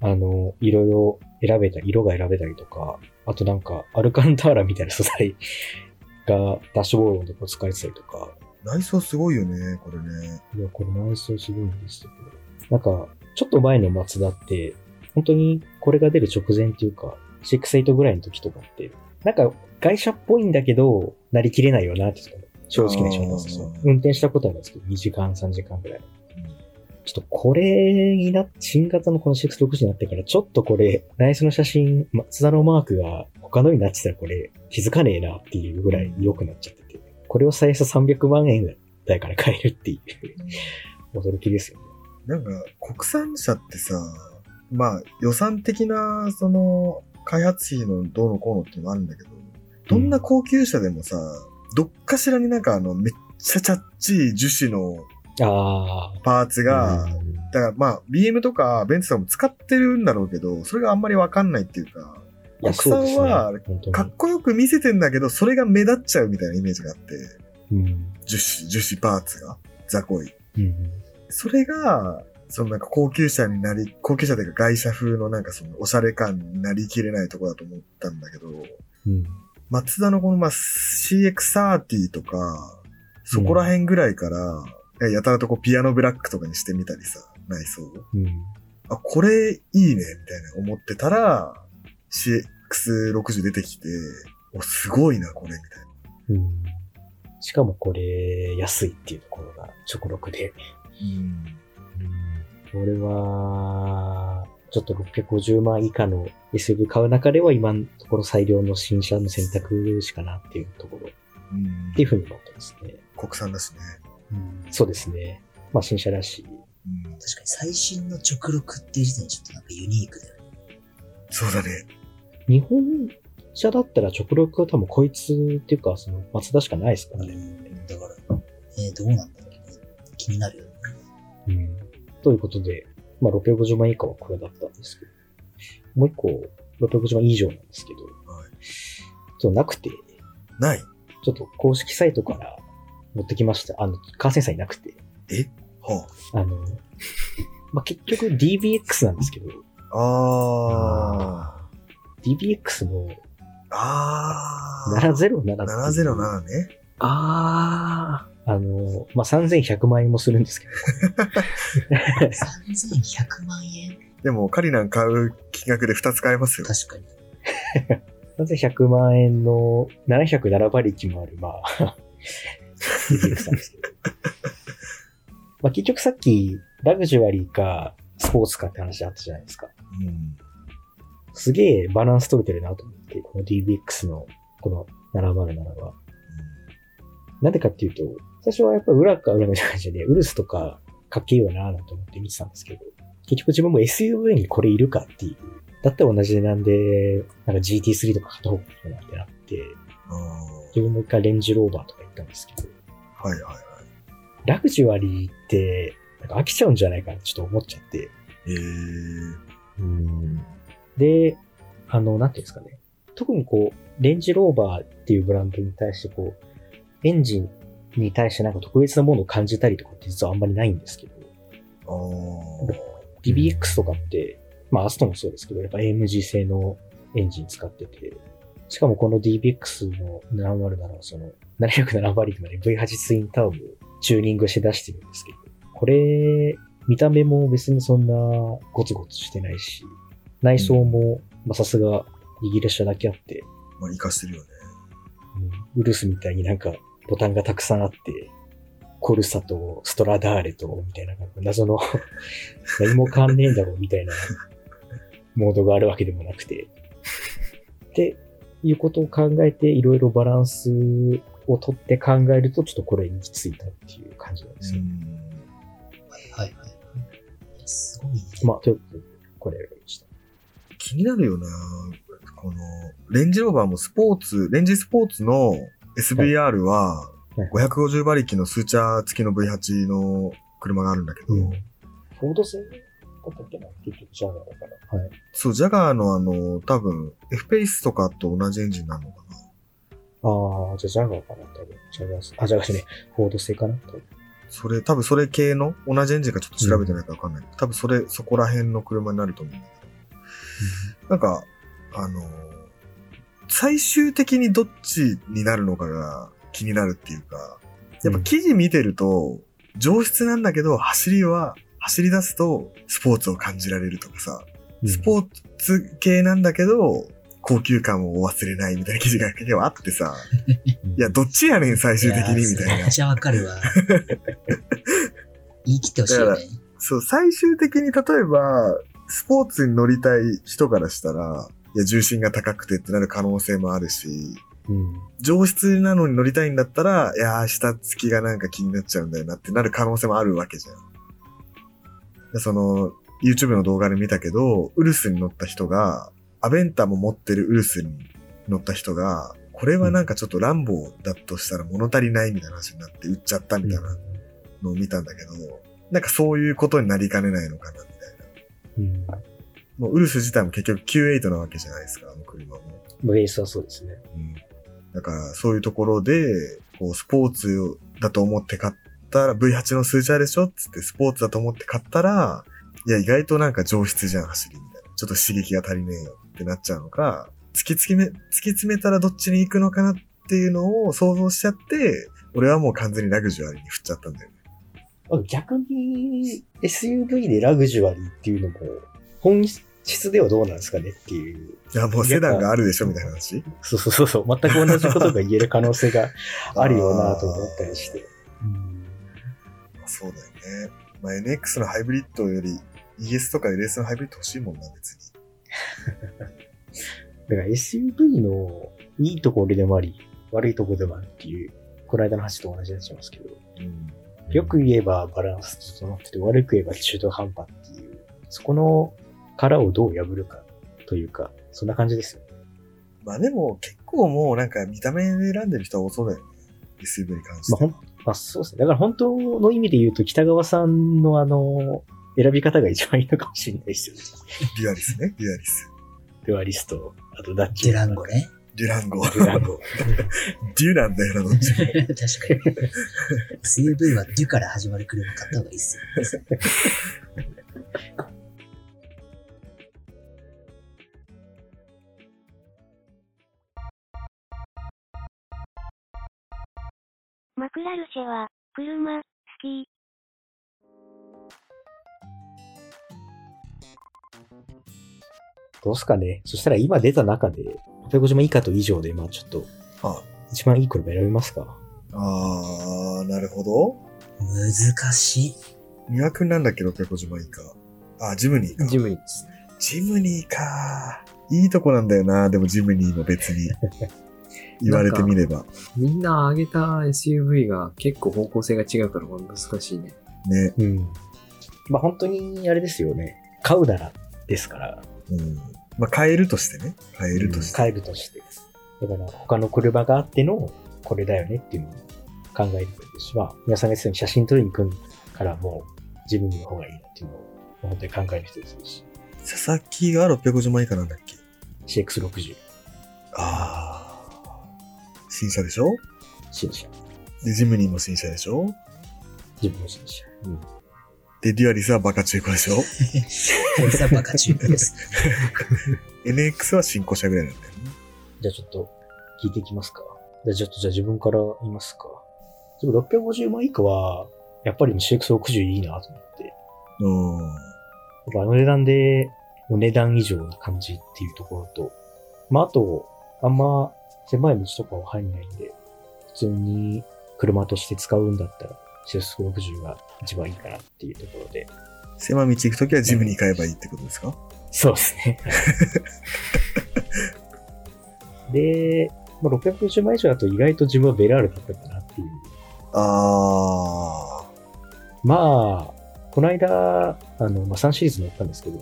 あの、いろいろ選べたり、色が選べたりとか、あとなんか、アルカンターラみたいな素材 [LAUGHS] がダッシュボードのとこ使われてたりとか、内装すごいよね、これね。いや、これ内装すごいんですよ。なんか、ちょっと前のマツダって、本当にこれが出る直前っていうか、6-8ぐらいの時とかって、なんか外車っぽいんだけど、なりきれないよなって、正直な印象なんですよあー。運転したことあるんですけど、2時間、3時間ぐらい。ちょっとこれにな、新型のこの660になってから、ちょっとこれ、内装の写真、マツダのマークが他のになってたらこれ気づかねえなっていうぐらい良くなっちゃってて、これを最初300万円台から買えるっていう、驚きですよね。なんか、国産車ってさ、まあ、予算的な、その、開発費のどうのこうのっていうのもあるんだけど、どんな高級車でもさ、どっかしらになんかあの、めっちゃチャッチい樹脂のああ。パーツが、うんだからまあ、BM とかベンツとかも使ってるんだろうけど、それがあんまりわかんないっていうか、いや国産はかっこよく見せてんだけど、それが目立っちゃうみたいなイメージがあって、うん。樹脂、樹脂パーツが、雑魚い。うん。それが、そのなんか高級車になり、高級車というか外車風のなんかそのおしゃれ感になりきれないところだと思ったんだけど、うん。マツダのこのまあ CX30 とか、そこら辺ぐらいから、やたらとこうピアノブラックとかにしてみたりさ、内装。うん。あ、これいいね、みたいな思ってたら、CX60 出てきて、お、すごいな、これ、みたいな。うん。しかもこれ、安いっていうところが直録で。うん。これは、ちょっと650万以下の SUV 買う中では今のところ最良の新車の選択しかなっていうところうんっていうふうに思ってますね。国産だしね。そうですね。まあ新車だし。うん。確かに最新の直録っていう時点でちょっとなんかユニークだよね。そうだね。日本車だったら直録は多分こいつっていうか、その、マツダしかないですからね。うん、だから、えー、どうなんだろうね。気になるよね。うん。ということで、まあ650万以下はこれだったんですけど、もう一個650万以上なんですけど、はいちょっとなくて、ない。ちょっと公式サイトから持ってきました。あの、カーセンサーいなくて。はあの、まあ、結局 DBX なんですけど、あ。あ DBX のあ。ああ。707っていう707ね。ああ。あの、まあ、3100万円もするんですけど。3100万円でも、カリナン買う金額で2つ買えますよ。確かに。3100万円の707馬力もある、まあ、んですけど。まあ、結局さっき、ラグジュアリーか、スポーツかって話あったじゃないですか。うん。すげえバランス取れてるなと思って、この DBX のこの707は。なんでかっていうと、最初はやっぱ裏か裏の感じで、ウルスとかかっけいいよなぁなんて思って見てたんですけど、結局自分も SUV にこれいるかっていう。だったら同じ値段で、なんか GT3 とか買った方がいいなってなって、あ自分も一回レンジローバーとか行ったんですけど、あ。はいはいはい。ラグジュアリーって、なんか飽きちゃうんじゃないかなちょっと思っちゃって、ええうん。で、あの、なんていうんですかね。特にこう、レンジローバーっていうブランドに対してこう、エンジンに対してなんか特別なものを感じたりとかって実はあんまりないんですけど、ああ。DBX とかって、まあアストもそうですけど、やっぱ AMG 製のエンジン使ってて、しかもこの DBX の707はその707馬力まで V8 ツインターボをチューニングして出してるんですけど、これ、見た目も別にそんなゴツゴツしてないし、内装も、まあさすがイギリス車だけあって、まあ、活かしてるよね。うんウルスみたいになんかボタンがたくさんあって、コルサとストラダーレと、みたいな、謎の [LAUGHS] 何も変わんねえんだろうみたいなモードがあるわけでもなくて。っていうことを考えて、いろいろバランスを取って考えると、ちょっとこれに行き着いたっていう感じなんですよ。うん。はいはいはい。すごいね。まあ、ということで、これ選びました。気になるよなこの、レンジローバーもスポーツ、レンジスポーツの SVR は、はい550馬力のスーチャー付きの V8 の車があるんだけど、うんフォード製だったっけな？結局、ジャガーだから。はい。そう、ジャガーのあの、多分、F ペースとかと同じエンジンなのかな。ああ、じゃあジャガーかな多分。ジャガー、あ、ジャガーじゃねえフォード製かな多分。それ、多分それ系の、同じエンジンかちょっと調べてないからわかんない。多分それ、そこら辺の車になると思うんだけど。なんか、あの、最終的にどっちになるのかが気になるっていうか、やっぱ記事見てると、上質なんだけど、走りは、走り出すと、スポーツを感じられるとかさ、スポーツ系なんだけど、高級感を忘れないみたいな記事が結構あってさ、[LAUGHS] いや、どっちやねん、最終的に、みたいなめっ。ちゃわかるわ。[LAUGHS] 言い切ってほしいよね。そう、最終的に例えば、スポーツに乗りたい人からしたら、いや、重心が高くてってなる可能性もあるし、うん。上質なのに乗りたいんだったら、いやー、下付きがなんか気になっちゃうんだよなってなる可能性もあるわけじゃん。でその、YouTube の動画で見たけど、ウルスに乗った人が、アベンタも持ってるウルスに乗った人が、これはなんかちょっとランボーだとしたら物足りないみたいな話になって売っちゃったみたいなのを見たんだけど、なんかそういうことになりかねないのかなみたいな。うん。もうウルス自体も結局 Q8 なわけじゃないですか、あの車も。ベースはそうですね。うん。だからそういうところで、こうスポーツだと思って買ったら、V8 の数チャーでしょっつってスポーツだと思って買ったら、いや意外となんか上質じゃん、走りみたいな。ちょっと刺激が足りねえよってなっちゃうのか、突き詰め、突き詰めたらどっちに行くのかなっていうのを想像しちゃって、俺はもう完全にラグジュアリーに振っちゃったんだよね。あ逆に SUV でラグジュアリーっていうのも、本質ではどうなんですかねっていう。いや、もうセダンがあるでしょみたいな話？そうそうそうそう。全く同じことが言える可能性が [LAUGHS] あるよなと思ったりして。うんまあそうだよね。まあ、NX のハイブリッドより ES とか LS のハイブリッド欲しいもんな、別に。[LAUGHS] だから SUV のいいところでもあり、悪いところでもあるっていう、この間の話と同じになっちゃいますけど、うん。よく言えばバランス整ってて、悪く言えば中途半端っていう、そこの殻をどう破るかというか、そんな感じですよ。まあでも結構もうなんか見た目で選んでる人は多そうだよね。SUV に関しては。まあまあそうですね。だから本当の意味で言うと、北川さんのあの、選び方が一番いいのかもしれないですよね。デュアリスね、デュアリス。デュアリスと、あとダッジ。デュランゴ。ね。デュランゴ。デュランゴ。[LAUGHS] デュなんだよな、どっちも。確かに。SUV はデュから始まる車買った方がいいっすよ。マクラルシェは、車、好き。どうすかね。そしたら今出た中で、850以下と以上で、まあちょっと、あ一番いい車選びますか。あー、なるほど。難しい。三輪くんなんだっけ、650万以下。あ、ジムニーか。ジムニーですね。ジムニーか。いいとこなんだよな、でもジムニーも別に。[LAUGHS] 言われてみれば。みんな上げた SUV が結構方向性が違うから難しいね。ね。うん。まあ本当に、あれですよね。買うならですから、うん。まあ、変えるとしてね。変えるとして。買えるとして。だから他の車があっての、これだよねっていうのを考えるといいですし、まあ皆さんが言ってたように写真撮りに行くからもう自分の方がいいなっていうのを本当に考える人ですし、佐々木が650万以下なんだっけ？CX60、ああ。新車でしょ？新車、で、ジムニーも新車でしょ？自分の新車。うん。で、デュアリスはバカ中古でしょ？こいつはバカ中古です。[LAUGHS] NX は新古車ぐらいなんだよね。じゃあちょっと聞いていきますか。じゃあちょっとじゃあ自分から言いますか。でも650万以下は、やっぱり CX60 いいなと思って。うん。やっぱあの値段で、お値段以上な感じっていうところと、まああと、あんま狭い道とかは入んないんで、普通に車として使うんだったら、CX60 が一番いいかなっていうところで。狭い道行くときはジムに買えばいいってことですか？そうですね。[LAUGHS] で、まあ、650万以上だと意外と自分はベラールだったかなっていう。あまあ、この間、あの、まあ、3シリーズ乗ったんですけど。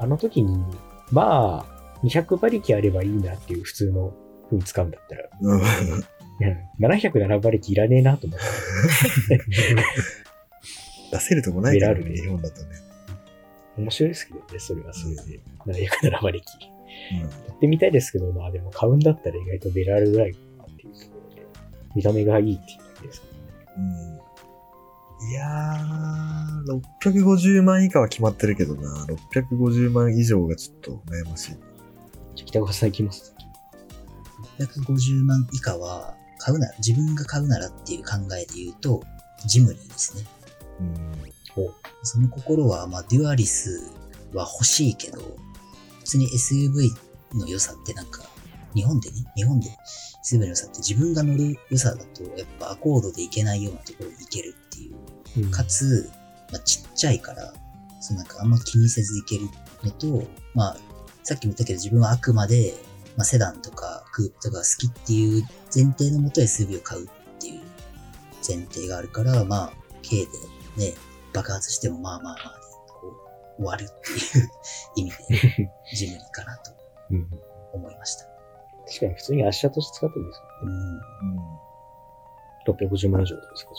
あの時に、まあ、200馬力あればいいなっていう普通の風に使うんだったら、うん。いや707馬力いらねえなと思って。[LAUGHS] 出せるとこないからね、ベラルで日本だとね。面白いですけどね、それはそれで。707馬力。うん。やってみたいですけど、まあでも買うんだったら意外とベラールぐらいかなっていうところで、見た目がいいっていうだけです。うんいやー、650万以下は決まってるけどな、650万以上がちょっと悩ましい。じゃあ北川さん行きます。650万以下は、買うなら、自分が買うならっていう考えで言うと、ジムニーですね。うん。その心は、まあ、デュアリスは欲しいけど、普通に SUV の良さってなんか、日本でね、日本で SUV の良さって自分が乗る良さだと、やっぱアコードで行けないようなところに行けるっていう。うんかつ、まあ、ちっちゃいから、そのなんかあんま気にせず行けるのと、まあ、さっきも言ったけど自分はあくまで、まあ、セダンとかクープとか好きっていう前提のもと SUV を買うっていう前提があるから、まあ、軽でね、爆発してもまあまあまあで、こう、終わるっていう意味で、ジムニーかなとうん思いました。確かに普通に足車として使ってるんですうん。うん。よ。650万以上ですか、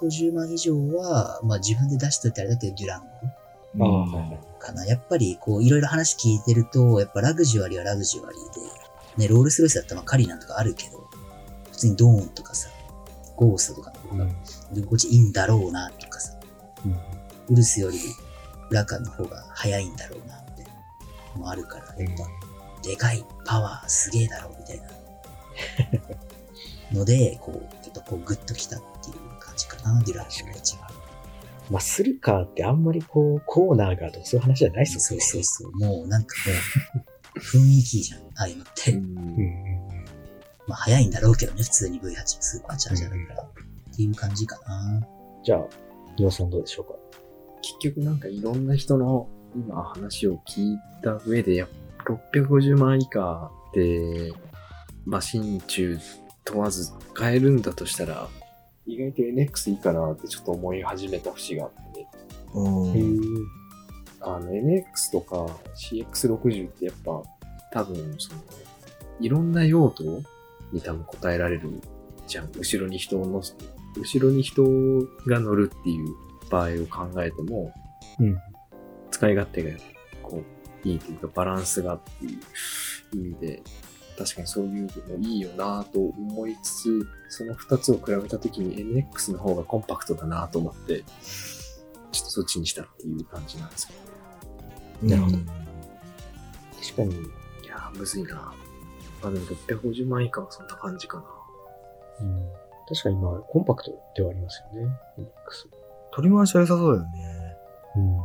じ650万以上は、まあ自分で出しといてあれだけど、デュランゴ。かな。やっぱり、こう、いろいろ話聞いてると、やっぱラグジュアリーはラグジュアリーで、ね、ロールスロイスだったらまあカリナンとかあるけど、普通にドーンとかさ、ゴーストとかの方が、居心地いいんだろうな、とかさ、うんウルスよりラカの方が早いんだろうな、って、もあるから、やっぱ、でかい、パワーすげえだろう、みたいな。[LAUGHS] ので、こう、やっぱこう、グッときたっていう感じかな、デュランゴが一番。マッスルカーってあんまりこう、コーナーがとかそういう話じゃないですそうよね。そうそう。もうなんかもう、雰囲気じゃん、ああいうのって。うんうんまあ早いんだろうけどね、普通に V8 スーパーチャージャーだから。っていう感じかな。じゃあ、岩尾さんどうでしょうか？結局なんかいろんな人の今話を聞いた上で、やっぱ650万以下で、まあ、新中問わず買えるんだとしたら、意外と NX いいかなってちょっと思い始めた節があって、うん。あの NX とか CX60 ってやっぱ多分その、いろんな用途に多分答えられるじゃん。後ろに人を乗せ、後ろに人が乗るっていう場合を考えても、うん使い勝手がこう、いいというかバランスがっていう意味で、確かにそういうのいいよなと思いつつ、その二つを比べたときに NX の方がコンパクトだなと思って、ちょっとそっちにしたっていう感じなんですけどね。なるほど確かに、いやー、むずいな。あ、でも650万以下はそんな感じかな。うん、確かにまあ、コンパクトではありますよね。NX 取り回しは良さそうだよね。うん。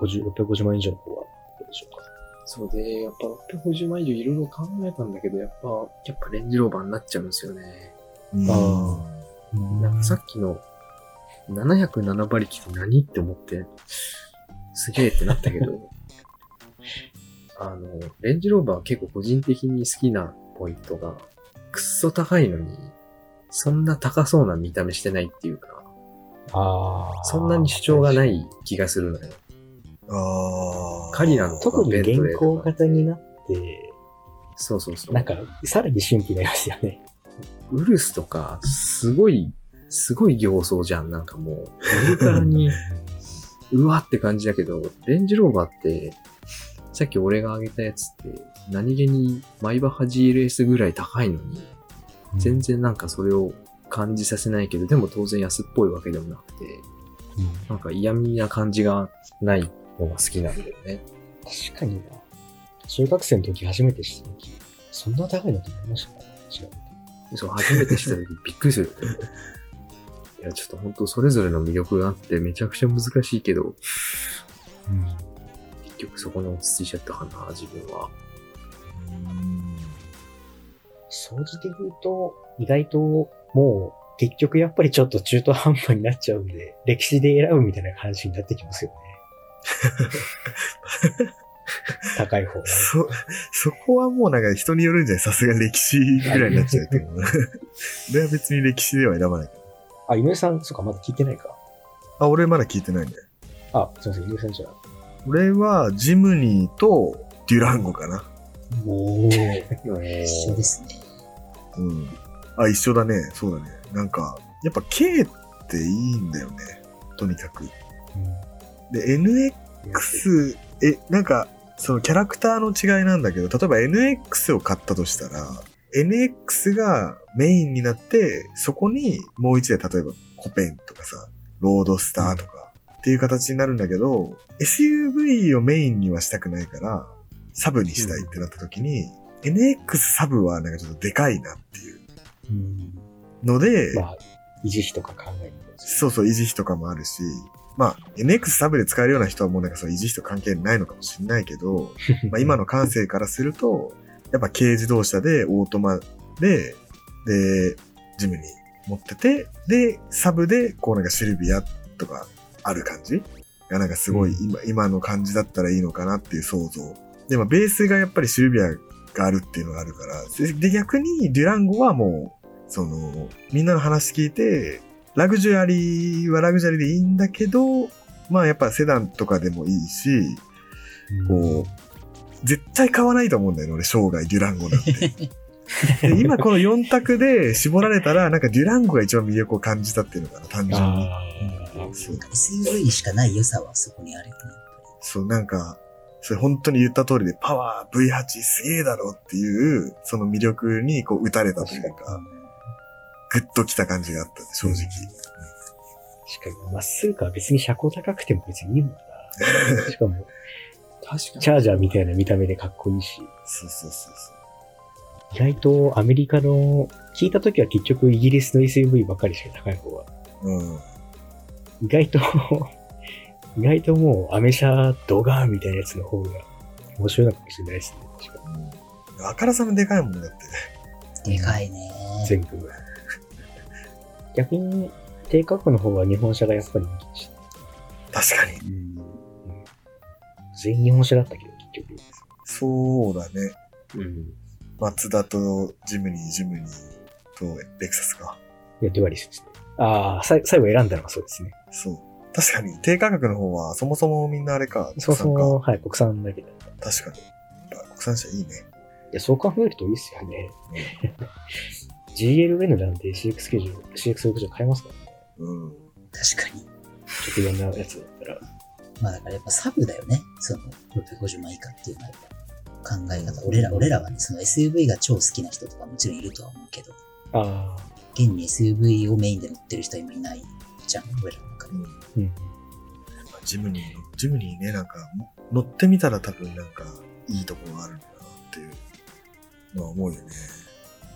50 650万以上の方はどうでしょうか？そうで、やっぱ650万以上いろいろ考えたんだけど、やっぱ、やっぱレンジローバーになっちゃうんですよね。うんあなんかさっきの707馬力って何って思って、すげえってなったけど、[LAUGHS] あの、レンジローバーは結構個人的に好きなポイントが、くっそ高いのに、そんな高そうな見た目してないっていうか、ああ。そんなに主張がない気がするのよ。ああ。カリナの特に現行型になって、そうそうそう。なんか、さらに神秘になりますよね。ウルスとか、すごい、すごい形相じゃん。なんかもう、見るからに、うわって感じだけど、レンジローバーって、さっき俺が挙げたやつって、何気にマイバッハ GLS ぐらい高いのに、全然なんかそれを感じさせないけど、でも当然安っぽいわけでもなくて、なんか嫌味な感じがないのが好きなんだよね。確かにな。中学生の時初めて知った時、そんな高いのと思いましたね。調べて。そう、初めて知った時びっくりするよね。[LAUGHS] いや、ちょっと本当それぞれの魅力があってめちゃくちゃ難しいけど、うん。結局そこに落ち着いちゃったかな、自分は。掃除で言うと、意外ともう結局やっぱりちょっと中途半端になっちゃうんで、歴史で選ぶみたいな感じになってきますよね。高い方が。そ、そこはもうなんか人によるんじゃない？さすがに歴史ぐらいになっちゃうと思う。[LAUGHS] 俺は別に歴史では選ばないから。あ、井上さん、そうか、まだ聞いてないか。あ、俺まだ聞いてないんだよ。あ、すいません、井上さんじゃあ。俺はジムニーとデュランゴかな。おー、一 [LAUGHS] 一緒ですね。うん。あ、一緒だね。そうだね。なんか、やっぱ K っていいんだよね。とにかく。で、NX、え、なんか、そのキャラクターの違いなんだけど、例えば NX を買ったとしたら、NX がメインになって、そこにもう一台、例えばコペンとかさ、ロードスターとかっていう形になるんだけど、SUV をメインにはしたくないから、サブにしたいってなった時に、NX サブはなんかちょっとでかいなっていううん。ので、まあ、維持費とか考えると。そうそう、維持費とかもあるし、まあ、NX サブで使えるような人はもうなんかその維持費と関係ないのかもしれないけど、[LAUGHS] まあ今の感性からすると、やっぱ軽自動車でオートマで、で、ジムに持ってて、で、サブでこうなんかシルビアとかある感じがなんかすごい今、今の感じだったらいいのかなっていう想像。でもベースがやっぱりシルビアがあるっていうのがあるから、でで逆にデュランゴはもう、その、みんなの話聞いて、ラグジュアリーはラグジュアリーでいいんだけど、まあやっぱセダンとかでもいいし、こう、絶対買わないと思うんだよね、俺、生涯デュランゴなんて。[LAUGHS] で今この4択で絞られたら、なんかデュランゴが一番魅力を感じたっていうのかな、単純に。あそう SUV にしかない良さはそこにあるよね。そう、なんか、それ本当に言った通りで、パワー V8 すげえだろっていう、その魅力にこう打たれたというりか、グッときた感じがあった、正直。しかも、まっすぐか別に車高高くても別にいいもんな。[LAUGHS] しかも、確かチャージャーみたいな見た目でかっこいいし、そうそうそうそ意外とアメリカの、聞いた時は結局イギリスの SUV ばっかりしか高い方は。う。うん。意外と、[LAUGHS] 意外ともうアメ車ドガーンみたいなやつの方が面白いのかもしれないですね。確かに。あからさまでかいもんねだって。でかいね。全部。逆に、低価格の方は日本車がやっぱり人気でした。確かに。全員日本車だったけど、結局。そうだね。に。うん。マツダとジムニー、ジムニーとレクサスか。いや、デュアリスですね。ああ、最後選んだのはそうですね。そう。確かに、低価格の方は、そもそもみんなあれか。そもそ国産も、はい、国産だけだった。か。確かに。国産車いいね。いや、そう考えるといいですよね。GLN なんで CX90、CX60 買えますからね。うん。確かに。ちょっといろんなやつだったら。まあだからやっぱサブだよね。その650万以下っていうのは考え方。俺ら、俺らはね、その SUV が超好きな人とかもちろんいるとは思うけど、ああ、現に SUV をメインで乗ってる人は今いないじゃん、俺らの中で。うん。ジムニーの、ジムニーね、なんか、も乗ってみたら多分なんか、いいところがあるんだなっていうのは思うよね。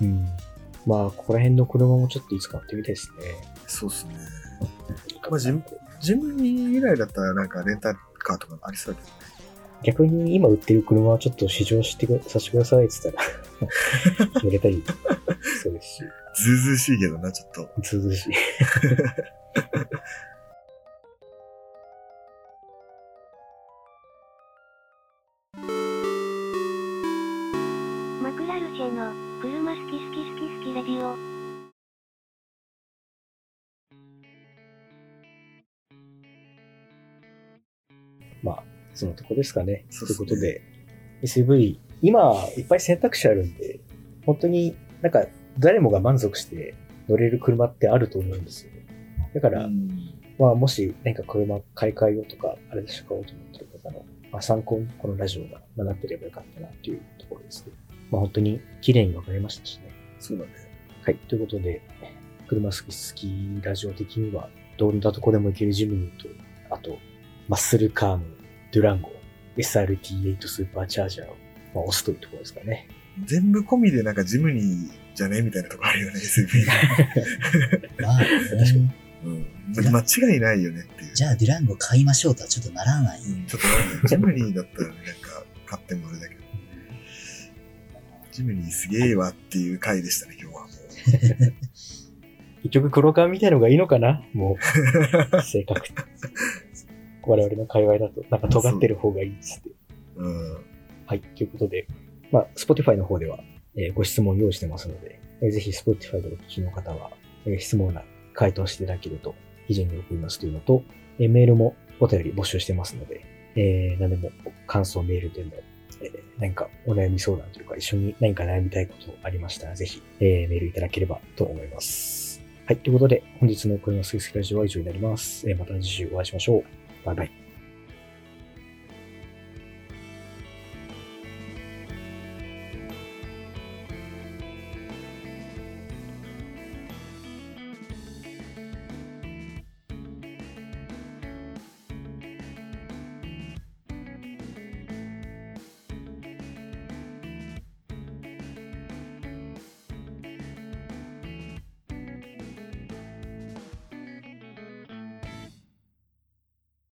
うん。まあ、ここら辺の車もちょっといつか乗ってみたいですね。そうっすね。まあジムジムニー以来だったらなんかレンタカーとかありそうだけどね。逆に今売ってる車はちょっと試乗してくさせてくださいって言ったら、乗れたり、[LAUGHS] そうですし、ずうずうしいけどな、ちょっと。ずうずうしい。まあ、そのとこですかね。そうということで、SUV、今、いっぱい選択肢あるんで、本当になんか、誰もが満足して乗れる車ってあると思うんですよね。だから、まあ、もし何か車買い替えようとか、あれでしょ買おうと思ってる方の、まあ、参考にこのラジオがまあなってればよかったなっていうところですね。まあ、本当に綺麗に分かれましたしね。そうだね。はい。ということで、車好き好きラジオ的には、どんなとこでも行けるジムニーと、あと、マッスルカーのデュランゴ、SRT8 スーパーチャージャーをまあ、押すというところですかね。全部込みでなんかジムニーじゃねみたいなとこあるよね、[LAUGHS] SUV。まあ、ね、うん。間違いないよねっていう。じゃあデュランゴ買いましょうとはちょっとならない。うんちょっとなんかジムニーだったらね、なんか買ってもあれだけど。ジムニーすげえわっていう回でしたね、今日はも [LAUGHS] 結局黒缶みたいのがいいのかな？もう、[LAUGHS] 性格。我々の界隈だと、なんか尖ってる方がいいっつって。う。うん。はい。ということで、まあ、Spotify の方では、えーご質問用意してますので、えーぜひ Spotify でお聞きの方は、えー質問欄回答していただけると非常に喜びますというのと、えーメールもお便り募集してますので、えー何でも感想メールでも、えー何かお悩み相談というか、一緒に何か悩みたいことありましたら、ぜひ、えーメールいただければと思います。はい。ということで、本日の声のすぐすぎラジオは以上になります。えーまた次週お会いしましょう。バイバイ。